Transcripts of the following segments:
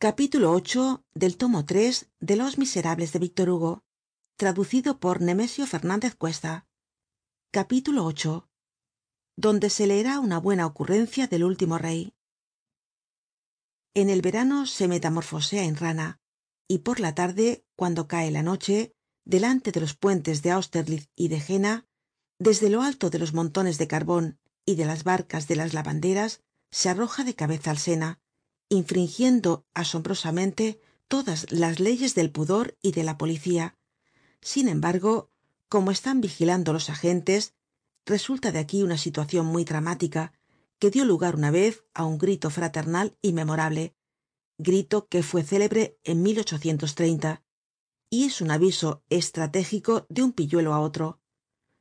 de los miserables de víctor hugo donde se leerá una buena ocurrencia del último rey. En el verano se metamorfosea en rana y por la tarde cuando cae la noche delante de los puentes de austerlitz y de jena desde lo alto de los montones de carbon y de las barcas de las lavanderas se arroja de cabeza al sena infringiendo asombrosamente todas las leyes del pudor y de la policía. Sin embargo como están vigilando los agentes resulta de aquí una situacion muy dramática que dio lugar una vez á un grito fraternal y memorable grito que fue célebre en y es un aviso estratégico de un pilluelo á otro.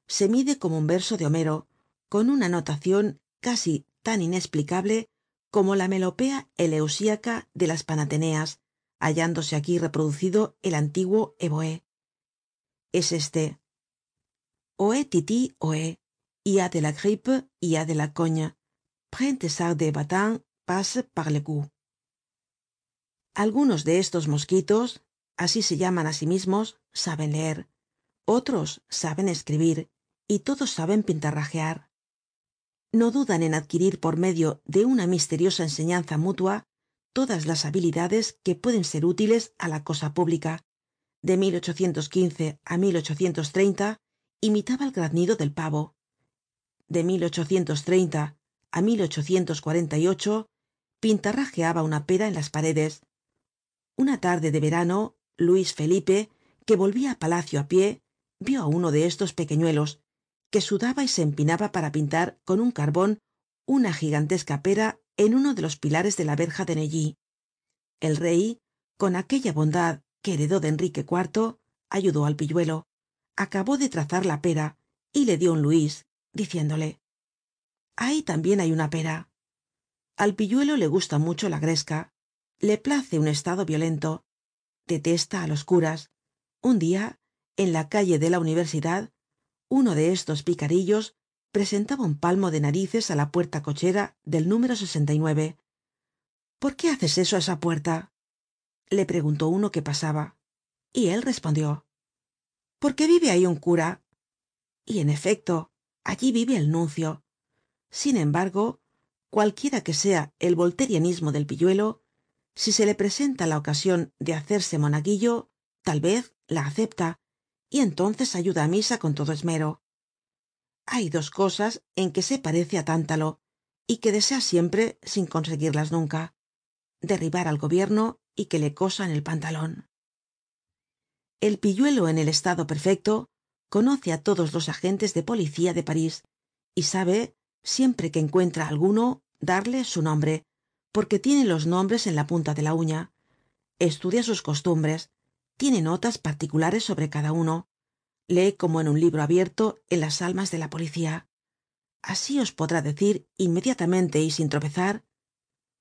Se mide como un verso de homero con una notacion casi tan inesplicable como la melopea eleusíaca de las panateneas hallándose aquí reproducido el antiguo evohé es este. Ohé titi y a de la grippe y a de la cogne prends de bâton passe par le cou. Algunos de estos mosquitos así se llaman á sí mismos saben leer. Otros saben escribir y todos saben pintarrajear no dudan en adquirir por medio de una misteriosa enseñanza mutua todas las habilidades que pueden ser útiles á la cosa pública. De á imitaba el graznido del pavo. De á pintarrajeaba una pera en las paredes. Una tarde de verano luis felipe que volvía á palacio á pie vio á uno de estos pequeñuelos que sudaba y se empinaba para pintar con un carbon una gigantesca pera en uno de los pilares de la verja de neuilly. El rey con aquella bondad que heredó de enrique iv ayudó al pilluelo. Acabó de trazar la pera y le dio un luis diciéndole ahí tambien hay una pera. Al pilluelo le gusta mucho la gresca. Le place un estado violento. Detesta á los curas. Un dia en la calle de la universidad uno de estos picarillos presentaba un palmo de narices á la puerta cochera del número por qué haces eso á esa puerta le preguntó uno que pasaba y él respondió porque vive ahí un cura y en efecto allí vive el nuncio. Sin embargo cualquiera que sea el volterianismo del pilluelo si se le presenta la ocasion de hacerse monaguillo tal vez la acepta y entonces ayuda á misa con todo esmero. Hay dos cosas en que se parece á tántalo y que desea siempre sin conseguirlas nunca derribar al gobierno y que le cosan el pantalon el pilluelo en el estado perfecto conoce á todos los agentes de policía de parís y sabe siempre que encuentra alguno darle su nombre porque tiene los nombres en la punta de la uña estudia sus costumbres tiene notas particulares sobre cada uno. Lee como en un libro abierto en las almas de la policía. Así os podrá decir inmediatamente y sin tropezar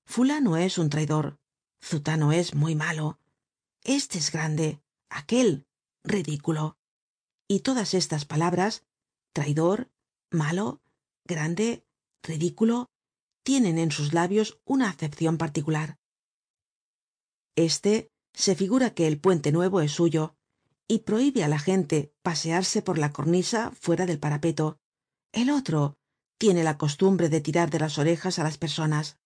fulano es un traidor zutano es muy malo este es grande aquel ridículo y todas estas palabras traidor malo grande ridículo tienen en sus labios una acepcion particular. Este se figura que el puente nuevo es suyo y prohibe á la gente pasearse por la cornisa fuera del parapeto. El otro tiene la costumbre de tirar de las orejas á las personas